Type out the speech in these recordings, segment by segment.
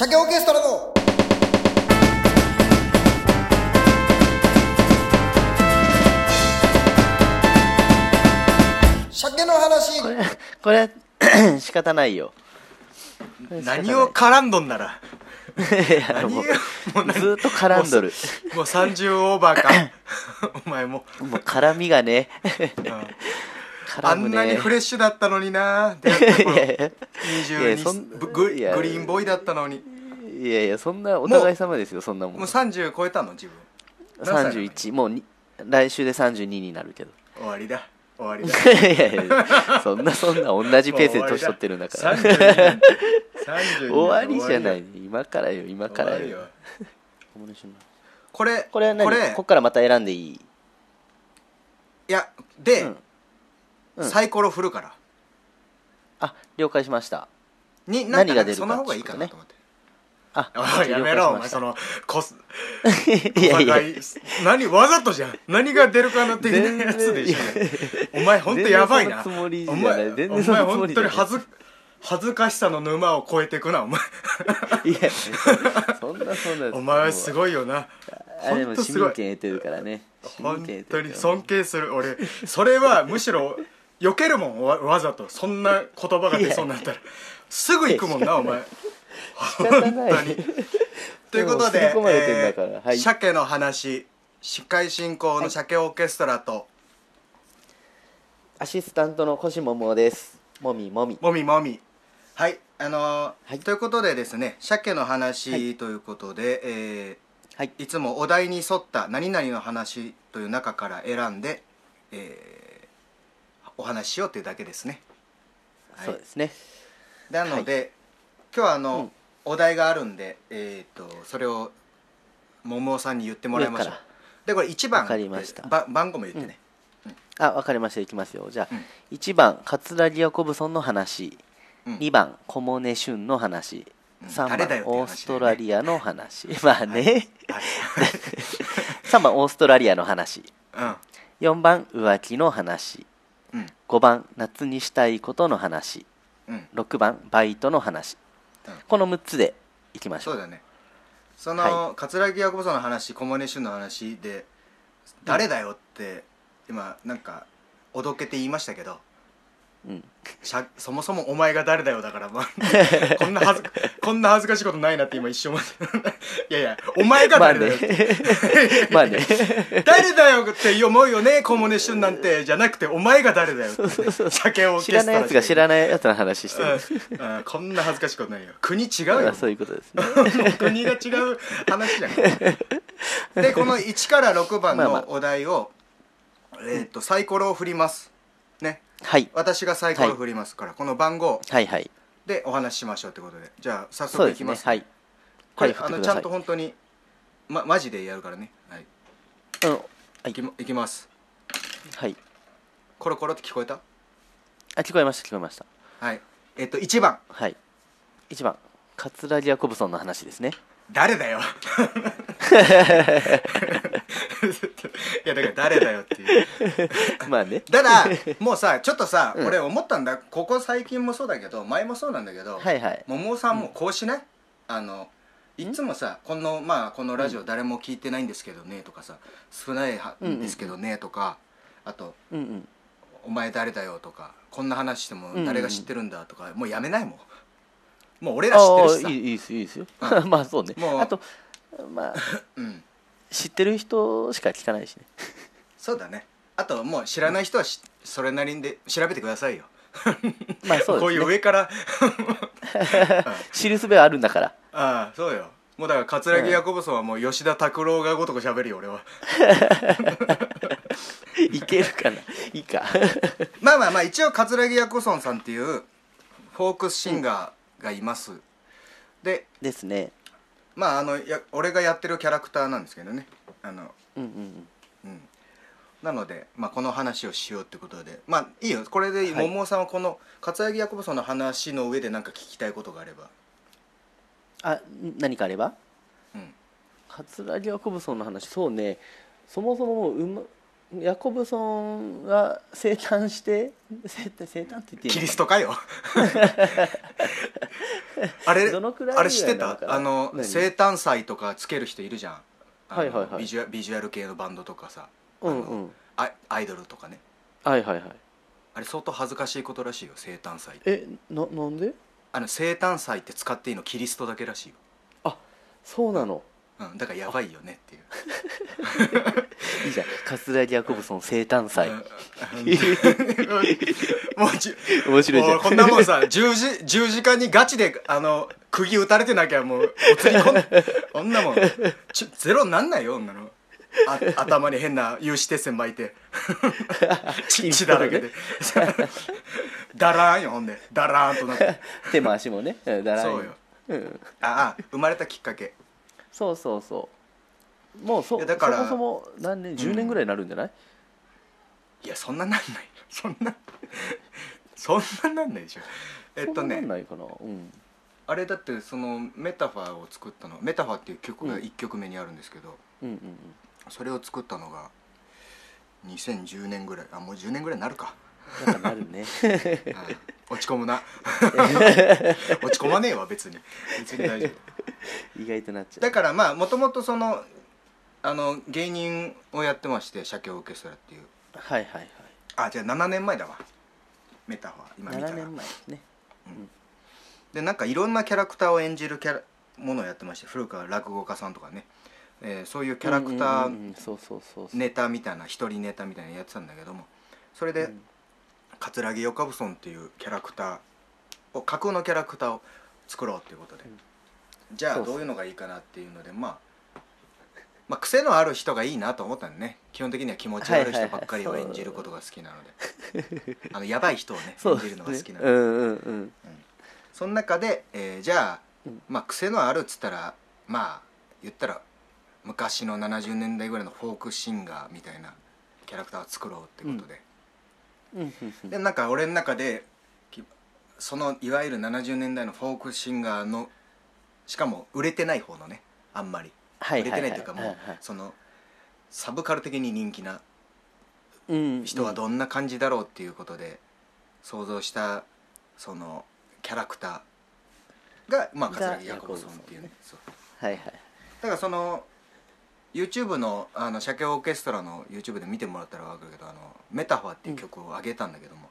鮭オーケストラの。鮭の話。これこれ 仕方ないよ。何を絡んどんなら。何をもう何？ずーっと絡んどる。もう30オーバーか。お前も、もう絡みがね。うん。あ 絡むね。んなにフレッシュだったのにな。出会った頃。いやいや。いや22そんブググリーンボーイだったのにいやいやそんなお互い様ですよそんなもんもう30超えたの？自分。何歳なの31もうに来週で32になるけど。終わりだ。終わりだ。いやいやそんなそんな同じペースで年取ってるんだから。32なんて32終わりじゃな終い。今からよ今からよ。わりよ。ここれれは何？これ。こっからまた選んでいい？いやで、うん。うん。サイコロ振るから。あ了解しました。に何が出るかその方がいいかなと思ってあ おいやめろお前そののこす いやいやお互い何わざとじゃん。何が出るかな的なやつでしょ。お前ほんとやばいな。お前お前本当に恥ず恥ずかしさの沼を越えていくなお前。いやそんなそんなお前はすごいよな。あでも市民権得てるからね。本当に尊敬する。俺それはむしろ避けるもんわわざと。そんな言葉が出そうになったら。すぐ行くもんなお前仕方ない。本当に。ということででえーはい。鮭の話。司会進行の鮭オーケストラと、アシスタントの星桃です。もみもみ。もみもみ。はいあのーはい。ということでですね鮭の話ということで、えはい。ーいつもお題に沿った何々の話という中から選んで、えーお話ししようというだけですね、はい。そうですね。なので、今日はあの、うん。お題があるんで、えー、とそれを桃さんに言ってもらいましょう。でこれ1番わかりました。ば番号も言ってね、あわかりました。いきますよ。じゃあ、うん。1番桂木ヤコブソンの話、うん。2番小茂俊の話。うん。3誰だよっていう話だよね。番オーストラリアの話。まあね。はい。3番オーストラリアの話。うん。4番浮気の話。うん。5番夏にしたいことの話。うん。6番バイトの話、うんこの6つでいきましょそううだね。その、は桂木ヤコブソンの話小森俊の話で誰だよって今なんかおどけて言いましたけどうん、し ゃそもそもお前が誰だよだから、まあ、こんな恥ず こんな恥ずかしいことないなって今一瞬思って いやいやお前がまあね誰だよって、まあね。誰だよって思うよね小森俊なんて。じゃなくてお前が誰だよって酒を知らないやつが知らないやつの話してる、うん。うん。こんな恥ずかしいことないよ。国違うよ。あそういうことですね。国が違う話じゃん。でこの1から6番まあまあ。のお題を、えー、とサイコロを振ります。ねはい。私がサイコロを振りますから、この番号はいはい。でお話ししましょうってことでじゃあ早そうです速いきます。ねはい。これ、はい。振っあのちゃんと本当にまマジでやるからね。はい。うん。はい。いきまいきます。はい。コロコロって聞こえた？あ聞こえました聞こえました。はい。えっ、と1番。はい。1番。桂木ヤコブソンの話ですね。誰だよ いやだから誰だよっていう。まあね。ただもうさちょっとさ、うん。俺思ったんだ。ここ最近もそうだけど前もそうなんだけど、はいはい。桃さんもこうしない、あのいつもさこのまあこのラジオ誰も聞いてないんですけどねとかさ少ないはうんうんんですけどねとかあとうんうん「お前誰だよ」とかこんな話しても誰が知ってるんだとか、もうやめないもん。もう俺ら知ってるしさ。ああいいいいですいいですよ。う まあそうね。もうあとまあうん知ってる人しか聞かないしね。そうだね。あともう知らない人はしそれなりで調べてくださいよ。まあそうこういうですね上から。知るすべはあるんだから。ああそうよ。もうだから桂木ヤコブソンはもう吉田拓郎がごとく喋るよ俺は。いけるかな。いいか。まあまあまあ一応桂木ヤコソンさんっていうフォークシンガーがいます、でですねまああのや俺がやってるキャラクターなんですけどね。あのうんうんうん。なので、まあ、この話をしようってことで。まあいいよ。これではい。桃さんはこの桂木ヤコブソンの話の上で何か聞きたいことがあれば。あん何かあれば？うん。桂木ヤコブソンの話。そうね。そもそももううまヤコブソンが生誕して生誕生誕って言っていいキリストかよ。あれどのくらいあれ知ってた？あの何？生誕祭とかつける人いるじゃん。はいはいはい。ビジュアビジュアル系のバンドとかさ。うんうん。アアイドルとかね。はいはいはい。あれ相当恥ずかしいことらしいよ生誕祭えななんで？あの生誕祭って使っていいのキリストだけらしいよ、そうなのうん、だからやばいよねっていう。いいじゃん。桂木ヤコブソン生誕祭。うん。もうじ面白いじゃん。こんなもんさ十字十字架にガチであの釘打たれてなきゃもうお釣りこん こんなもん。ちょゼロになんないよ女の。あ頭に変な有刺鉄線巻いて。血血だらけで。だらーんよほんで。だらーんとなって。手も足もね。うんだらんそうよ。うんああ生まれたきっかけそうそうそう。もうそいやだからそもそも何年10年ぐらいになるんじゃない、いやそんななんない。そんな そんななんないでしょ。えっとそんななねんないかな？うん。あれだってそのメタファーを作ったのメタファーっていう曲がうん。1曲目にあるんですけど、うんうんそれを作ったのが2010年ぐらい。あもう10年ぐらいになるか、うんなんかなるね。はい。落ち込むな。落ち込まねえわ別に。別に大丈夫 意外となっちゃう。だからまあもともとそのあの芸人をやってまして鮭オーケストラっていう。はいはいあじゃあ7年前だわ。メタファー。今はい7見たら。年前ですね。でなんかいろんなキャラクターを演じるキャラものをやってまして古くは落語家さんとかね、えーそういうキャラクタうんーネタみたいな一人ネタみたいなのやってたんだけどもそれで、うん桂木よかぶそんっていうキャラクターを架空のキャラクターを作ろうっていうことで、うんじゃあどういうのがいいかなっていうのでまあまあ癖のある人がいいなと思ったんでね。基本的には気持ち悪い人ばっかりを演じることが好きなので。あのやばい人をね演じるのが好きなので。うんうんうん。その中で、えーじゃあ、うん。まあ癖のあるっつったらまあ言ったら昔の70年代ぐらいのフォークシンガーみたいなキャラクターを作ろうってことで、うん。でなんか俺の中できそのいわゆる70年代のフォークシンガーのしかも売れてない方のねあんまり、はい売れてないというかもう、そのサブカル的に人気なうん人はどんな感じだろうっていうことで想像したそのキャラクターがまあが桂木ヤコブソンっていうね。はいはい。だからその YouTube のあの鮭オーケストラの YouTube で見てもらったら分かるけど「あのメタファー」っていう曲を上げたんだけども、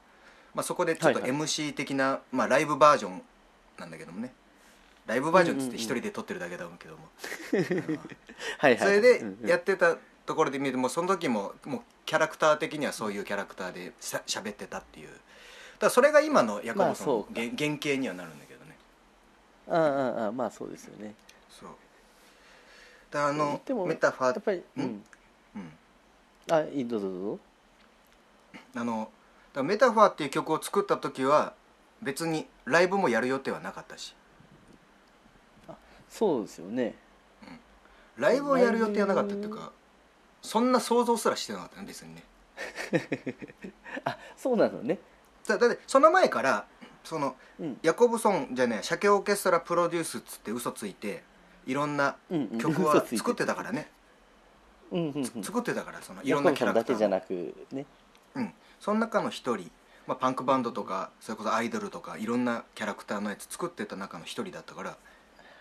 まあ、そこでちょっと MC 的な、まあ、ライブバージョンなんだけどもねライブバージョンっつって一人で撮ってるだけだけども、はいはい。それでやってたところで見てもその時ももうキャラクター的にはそういうキャラクターでしゃ喋ってたっていう。だそれが今のヤコブソンの原原型にはなるんだけどね。ああああまあそうですよね。そう。だあのメタファーやっぱりうん？うん。あいいどうぞどうぞ。あのだメタファーっていう曲を作った時は別にライブもやる予定はなかったしそうですよね。ライブをやる予定はなかったっていうかそんな想像すらしてなかったね別にね。あそうなのね。だだってその前からそのうん。ヤコブソンじゃねえ鮭オーケストラプロデュースっつって嘘ついていろんな曲は作ってたからね。うん作ってたからそのいヤろんなキャラクターをけじゃなくね。うん。その中の一人、まあ、パンクバンドとかそれこそアイドルとかいろんなキャラクターのやつ作ってた中の一人だったから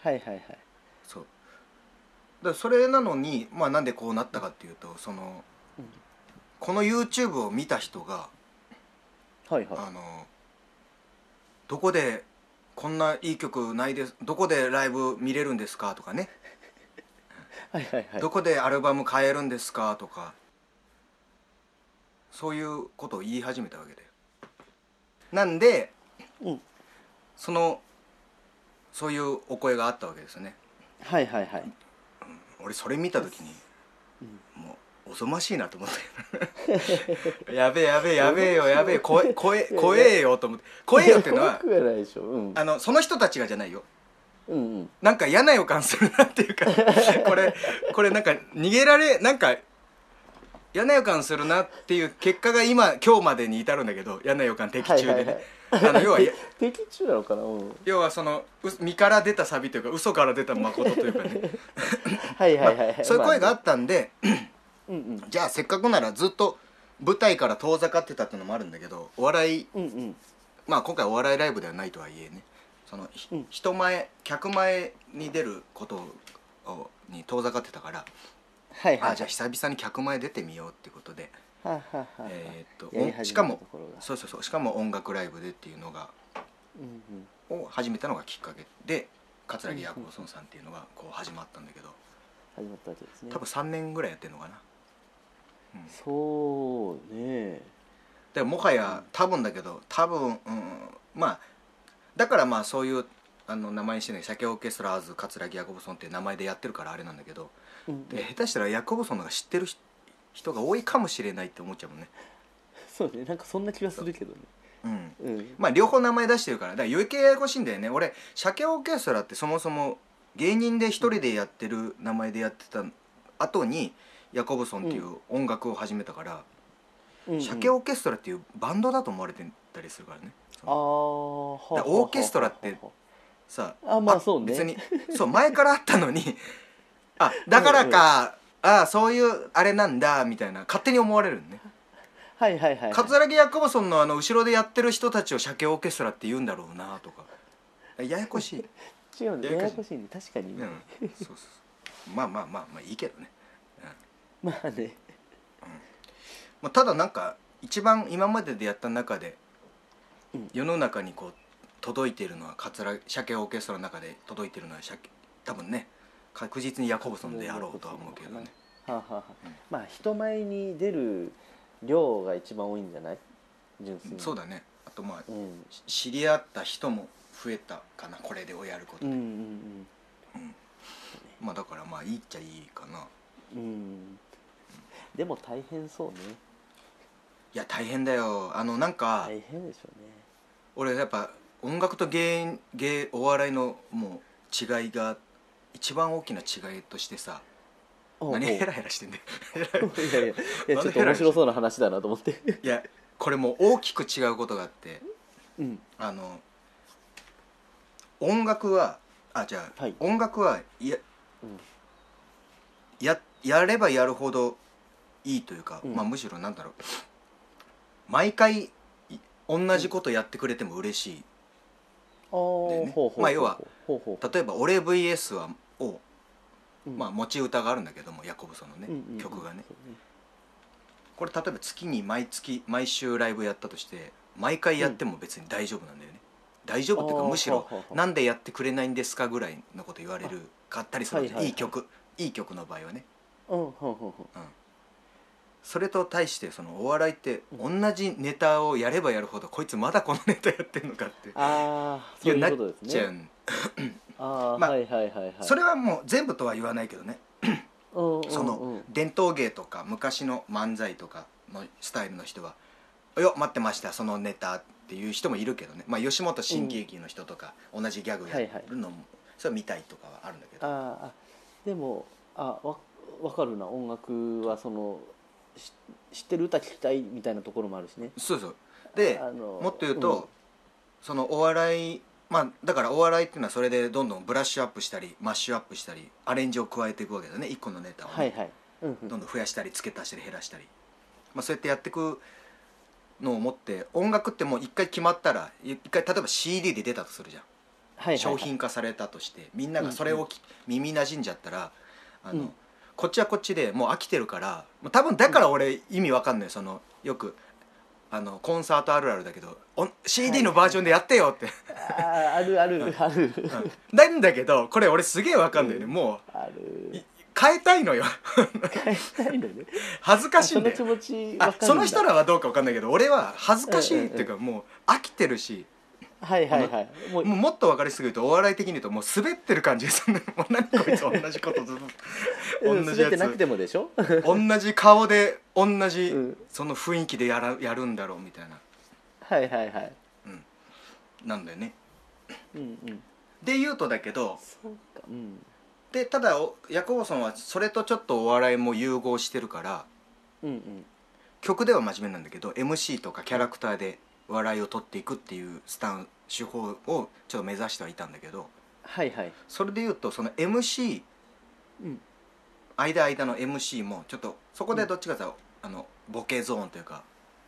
はいはいはい。そう。だそれなのに、まあ、なんでこうなったかっていうとその、うん。この YouTube を見た人がはいはあのどこでこんないい曲ないですどこでライブ見れるんですかとかね、い はいはいはい。どこでアルバム買えるんですかとかそういうことを言い始めたわけでなんでうん。そのそういうお声があったわけですよね。はいはいはい。俺それ見た時に、もうおぞましいなと思って。やべえやべえやべえよやべえ。怖え怖え怖えよと思って。怖えよっていうのは怖くはないでしょ。うん。あのその人たちがじゃないよ。うんうん。なんか嫌な予感するなっていうかこれこれなんか逃げられなんか嫌な予感するなっていう結果が今今日までに至るんだけど嫌な予感的中でね、はいはいはいあの要は敵中なのかなうん。要はそのう身から出たサビというか嘘から出た誠というかね、はいはいはいはい。そういう声があまったんで、ねうんうん。じゃあせっかくならずっと舞台から遠ざかってたっていうのもあるんだけどお笑いうんうん。まあ今回お笑いライブではないとはいえね。その、ひうん。人前客前に出ることをに遠ざかってたから、はいはい。あじゃあ久々に客前出てみようっていうことで、えーっとしかもそうそうそうしかも音楽ライブでっていうのがうんうんを始めたのがきっかけで桂木ヤコブソンさんっていうのがこう始まったんだけど。始まったわけですね。多分3年ぐらいやってるのかな、うん、そうね。でもはや多分だけど多分、うん、まあだからまあそういうあの名前にしてね鮭オーケストラーズ桂木ヤコブソンっていう名前でやってるからあれなんだけどうんで下手したらヤコブソンのが知ってる人人が多いかもしれないって思っちゃうもんね。そうね。なんかそんな気がするけどね。うん。うん。まあ両方名前出してるから。だから余計ややこしいんだよね。俺鮭オーケストラってそもそも芸人で一人でやってる名前でやってた後にヤコブソンっていう音楽を始めたから、うん。うん鮭オーケストラっていうバンドだと思われてたりするからね。あーはあだからオーケストラってさあまあそうね。別にそう前からあったのに。あだからか、あそういうあれなんだみたいな。勝手に思われるね。あはいはいはいはい。桂木ヤコブソンのあの後ろでやってる人たちを鮭オーケストラって言うんだろうなとか。ややこしい、違うねややこしい。ね確かにね、うん、そうそうそう。まあまあまあまあいいけどね、まあね。まあ、ただなんか一番今まででやった中でうん。世の中にこう届いているのは桂鮭オーケストラの中で届いているのは鮭多分ね確実にヤコブソンであろうとは思うけどね。はあはあはあ。うんまあ人前に出る量が一番多いんじゃない？純粋に。そうだね。あとまあうん。し知り合った人も増えたかなこれでをやることで、うんうんまあだからまあいいっちゃいいかな。うん。うんでも大変そうね。いや大変だよ。あのなんか、大変でしょうね。俺やっぱ音楽と芸芸お笑いのもう違いが一番大きな違いとしてさ何ヘラヘラしてんだよ。いやいやいや ちょっと面白そうな話だなと思って。いやこれもう大きく違うことがあってうん。あの音楽はあじゃあ、はい。音楽はいやうん。ややればやるほどいいというか、うん。まあ、むしろなんだろう。毎回い同じことやってくれても嬉しいねまあ要は例えば「俺 VS は」を、う。ん。まあ、持ち歌があるんだけどもヤコブソンのね、うんうんうん。曲がね。これ例えば月に毎月毎週ライブやったとして毎回やっても別に大丈夫なんだよね、大丈夫っていうかむしろはあはあ「なんでやってくれないんですか?」ぐらいのこと言われるかったりするはいはいはいい。い曲いい曲の場合はね。うんそれと対してそのお笑いって同じネタをやればやるほどこいつまだこのネタやってんのかってああそういうことですちゃうね。ああ、まあはいはいはいはい。それはもう全部とは言わないけどね。うんうんうん。その伝統芸とか昔の漫才とかのスタイルの人は「よ待ってましたそのネタ」っていう人もいるけどね、まあ、吉本新喜劇の人とか同じギャグやるのも、それは見たいとかはあるんだけど。あでもあわ分かるな。音楽はそのし知ってる歌聞きたいみたいなところもあるしね。そうそう。であのもっと言うと、そのお笑いまあだからお笑いっていうのはそれでどんどんブラッシュアップしたりマッシュアップしたりアレンジを加えていくわけだね。一個のネタをね、はいはい、うんうん。どんどん増やしたり付け足したり減らしたり、まあ、そうやってやっていくのを持って音楽ってもう一回決まったら一回例えば CD で出たとするじゃん、はいはいはい。商品化されたとしてみんながそれをき、耳なじんじゃったらあの、うんこっちはこっちでもう飽きてるからもう多分だから俺意味わかんないそのよくあのコンサートあるあるだけどお CD のバージョンでやってよって、あーあるあるある。うん。なんだけどこれ俺すげえわかんない。よね、もあうる。い変えたいのよ。変えたいんだよね。恥ずかしいんだよ。その人らはどうかわかんないけど俺は恥ずかしいっていうかもう飽きてるしはいはいはい。もうもうもっと分かりすぎるとお笑い的に言うともう滑ってる感じ。ですもう何こいつ同じことずっと同じや滑ってなくつてもでしょ？同じ顔で同じうん。その雰囲気でやらやるんだろうみたいな。はいはいはい。なんだよね。うんうん。で言うとだけどそうか。うん。でただおヤコブソンはそれとちょっとお笑いも融合してるからうんうん。曲では真面目なんだけど MC とかキャラクターで笑いを取っていくっていうスタン手法をちょっと目指してはいたんだけどはいはい。それで言うとその MC うん。間間の MC もちょっとそこでどっちかというとあのボケゾーンというか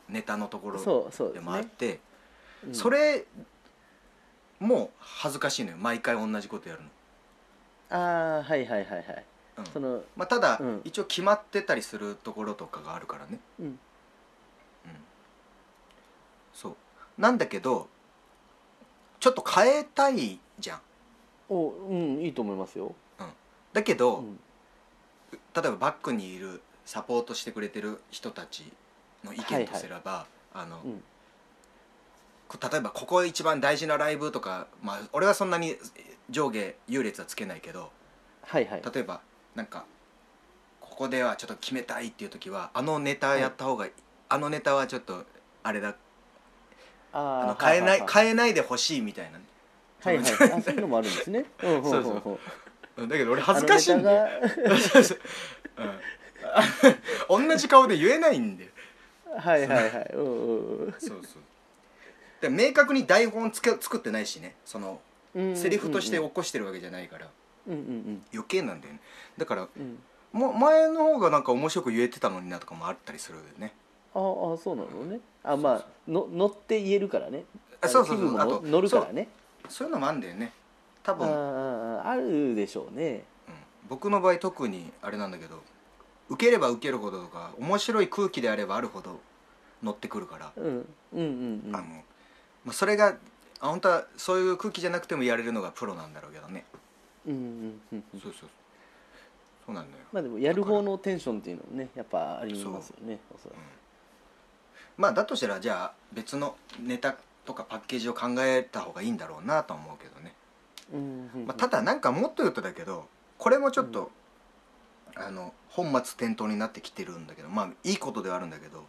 ネタのところでもあってうん。それもう恥ずかしいのよ。毎回同じことやるの、ああはいはいはいはい。うん。そのまあ、ただ、うん。一応決まってたりするところとかがあるからね。うんそう。なんだけどちょっと変えたいじゃん。おうんいいと思いますよ、だけど、うん、例えばバックにいるサポートしてくれてる人たちの意見とすれば、あの、うん。こ例えばここ一番大事なライブとか、まあ、俺はそんなに上下優劣はつけないけどはいはい。例えばなんかここではちょっと決めたいっていう時はあのネタやった方がいい、あのネタはちょっとあれだああの変えないは変えないでほしいみたいな。はいはい。はいあそういうのもあるんですね。だけど俺恥ずかしいんだ同じ顔で言えないんだよ。タがはいはい。はいうんうん。そうそう。で明確に台本つけ作ってないしね。そのうんセリフとして起こしてるわけじゃないから。うんうん余計なんだよね。だからうん。うんも前の方がなんか面白く言えてたのになとかもあったりするよね。ああそうなのねあまあの乗って言えるからね。あそうそうそう。気分乗るからね。そういうのもあるんだよね。多分、うん、あああるでしょうね。僕の場合特にあれなんだけど受ければ受けるほどとか面白い空気であればあるほど乗ってくるから、うん。うんうんうん。あのまあ、それがあ本当はそういう空気じゃなくてもやれるのがプロなんだろうけどね、うんうんうんうん。そうそうそう。なんだよ。まあでもやる方のテンションっていうのもねやっぱありますよねおそらくまあだとしたらじゃあ別のネタとかパッケージを考えた方がいいんだろうなとは思うけどね、うんうんうん。まあ、ただなんかもっと言うとだけどこれもちょっと、あの本末転倒になってきてるんだけどまあいいことではあるんだけど、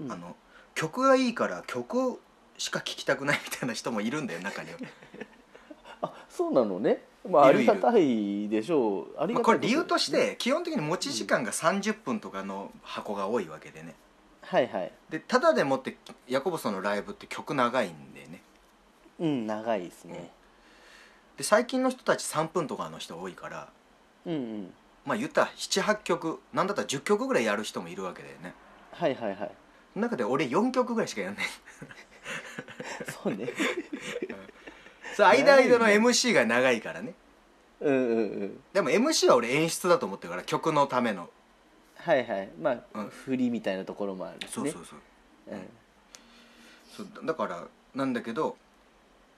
うん。あの曲がいいから曲しか聴きたくないみたいな人もいるんだよ中には、あそうなのね。まあありがたいでしょう。ありまあ、がたいこれ理由としねて基本的に持ち時間が30分とかの箱が多いわけでねはいはい。でただでもってヤコブソンのライブって曲長いんでね。うん長いですね。で最近の人たち3分とかの人多いからうんうん。まあ言ったら78曲なんだったら10曲ぐらいやる人もいるわけだよね。はいはいはい。その中で俺4曲ぐらいしかやんない。そうね。そう間間の MC が長いからね。うんうんうん。でも MC は俺演出だと思ってるから曲のためのはいはい。まあ、うん。振りみたいなところもあるしね。そうそうそう。うんそうだからなんだけど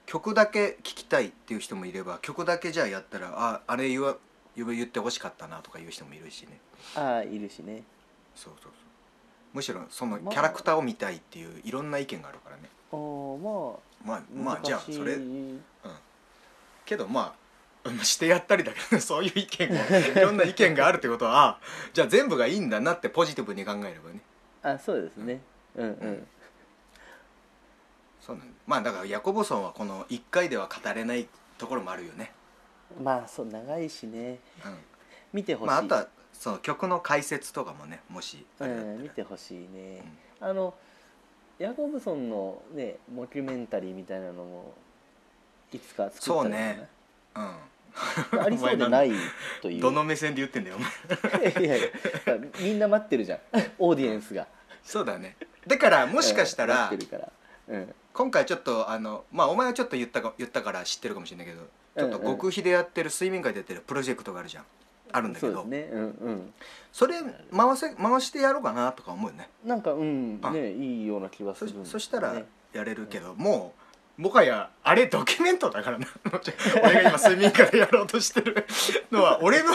曲だけ聴きたいっていう人もいれば曲だけじゃあやったらああれ言わ言言ってほしかったなとかいう人もいるしね。ああいるしね。そうそうそう。むしろそのキまあ。ャラクターを見たいっていういろんな意見があるからね。ああまあまあまあじゃあそれけどまあうんしてやったりだけど そういう意見がいろんな意見があるってことはあじゃあ全部がいいんだなってポジティブに考えればね。あそうですね。うん。うん、うん。そうなんだ。まあだからヤコブソンはこの1回では語れないところもあるよね、まあそう長いしね。うん。見てほしい、まあ、あとはその曲の解説とかもねもしあうれだったら。ん見てほしいね、あのヤコブソンのねモキュメンタリーみたいなのもいつか作ったらそうね。うん ありそうでないという。どの目線で言ってんだよお前。いやいやみんな待ってるじゃん。オーディエンスが。そうだね。だからもしかしたら待ってるから。うん。今回ちょっとあのまあお前はちょっと言ったか言ったから知ってるかもしれないけどちょっとうんうん極秘でやってる睡眠会でやってるプロジェクトがあるじゃん。あるんだけど。そうですね。うんうん。それ回せ回してやろうかなとか思うよね。なんかうんあねいいような気はすそるね。そしたらやれるけどもうもはやあれドキュメントだからな。俺が今睡眠会でやろうとしてるのは 俺の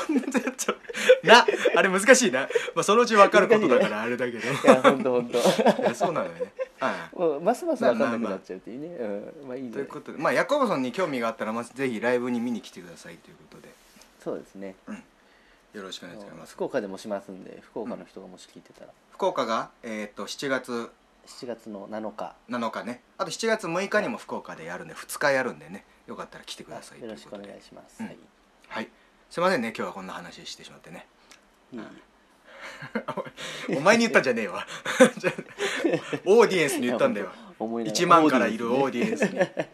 なあれ難しいな、まあ、そのうち分かることだからあれだけど。いや本当本当そうなのよね。はい。もうますます分かんなくなっちゃうっていうね、うん、まあいいん。じゃないということでまあヤコブソンに興味があったらまずぜひライブに見に来てくださいということで。そうですね。よろしくお願いします。福岡でもしますんで福岡の人がもし聞いてたら、福岡が、えー、と7月7月の7日。7日ね。あと7月6日にも福岡でやるんで2日やるんでね。よかったら来てくださいとよろしくお願いします、うん。はい。はい。すいませんね。今日はこんな話してしまってね。いい。お前に言ったんじゃねえわ。オーディエンスに言ったんだよ。思いながら。1万からいるオーディエンスに。ね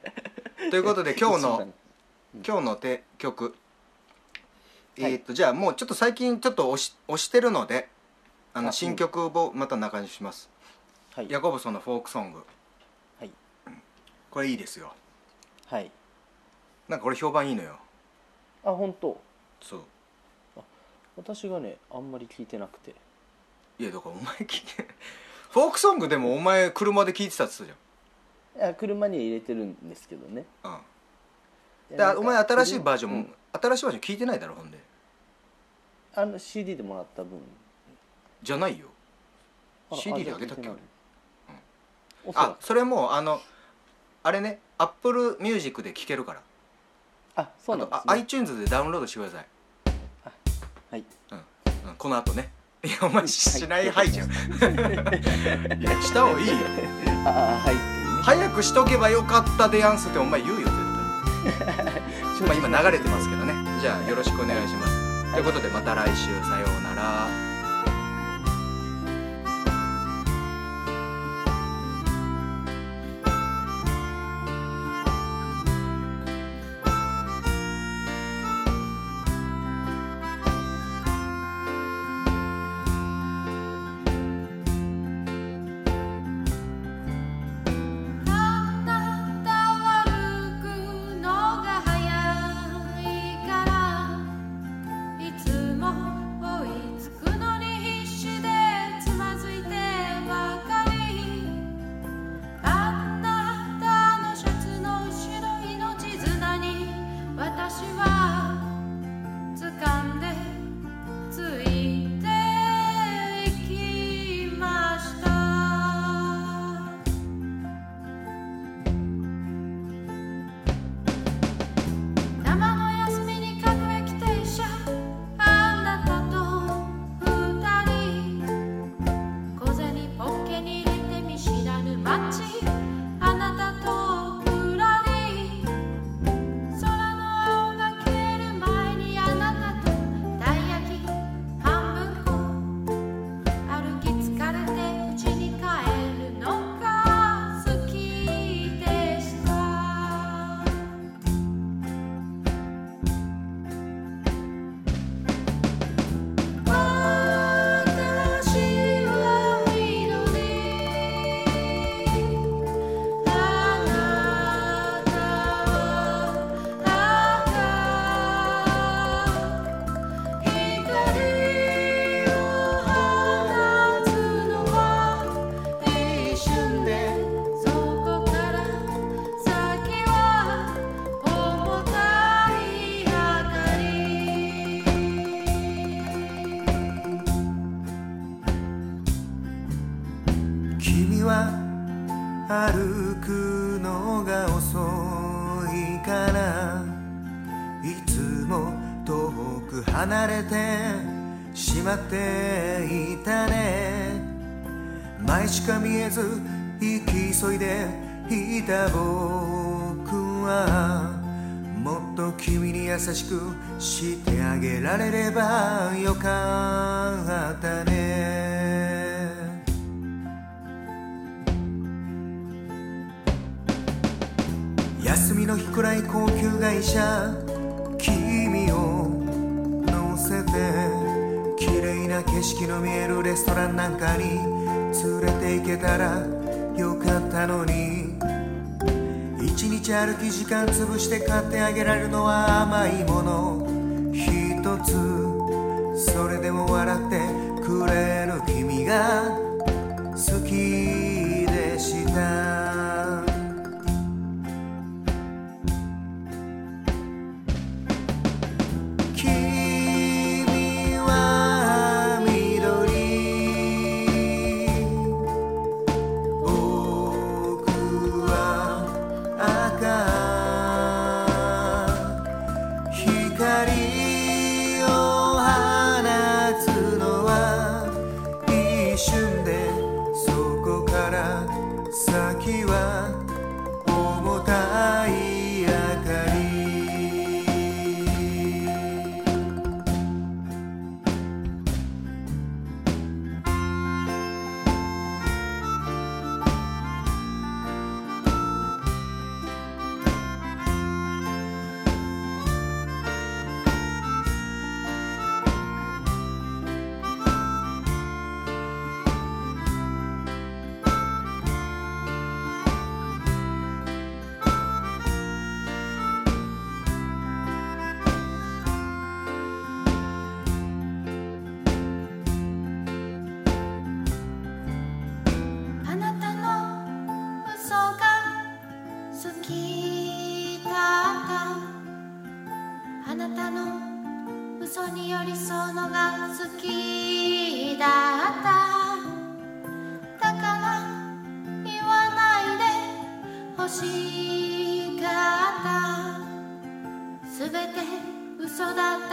ということで今日一の番今日のて曲。はい。えーっとじゃあもうちょっと最近ちょっと押し押してるのであのあ新曲をまた中にしますはい。ヤコブソンのフォークソング。はい。これいいですよ。はい。なんかこれ評判いいのよ。あ本当？そう。私がねあんまり聞いてなくて。いやだからお前聞いて フォークソングでもお前車で聞いてたっつったじいや車には入れてるんですけどね。ゃんうん。いやなんかだお前新しいバージョンも、うん。新しいバージョン聞いてないだろほんで。あの CD でもらった分。じゃないよ。あ CD であげたっけ？じゃあ聞いてない。うんおそらくあそれもあのあれねアップルミュージックで聴けるから。あそうなんですね。iTunes でダウンロードしてください、はい。うん、この後ね。いやお前ししないはい。じゃん。いやした方がいいよ。ああはい早くしとけばよかったでやんすってお前言うよ絶対。まあ今流れてますけどね。じゃあよろしくお願いします、ということでまた来週。さようなら離れてしまっていたね。前しか見えず行き急いでいた僕は。もっと君に優しくしてあげられればよかったね。休みの日くらい高級会社せて綺麗な景色の見えるレストランなんかに連れて行けたらよかったのに。一日歩き時間潰して買ってあげられるのは甘いもの。一つそれでも笑って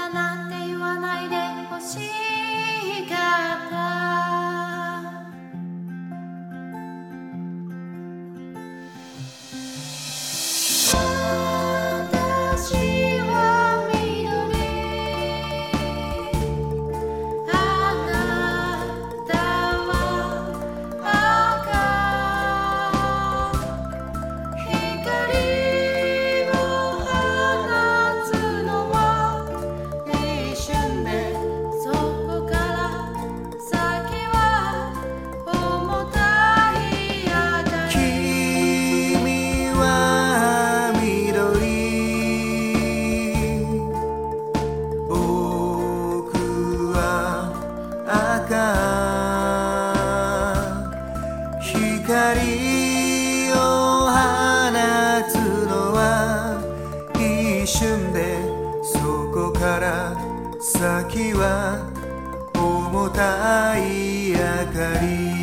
なんて言わないでほしい。光を放つのは一瞬でそこから先は重たい明かり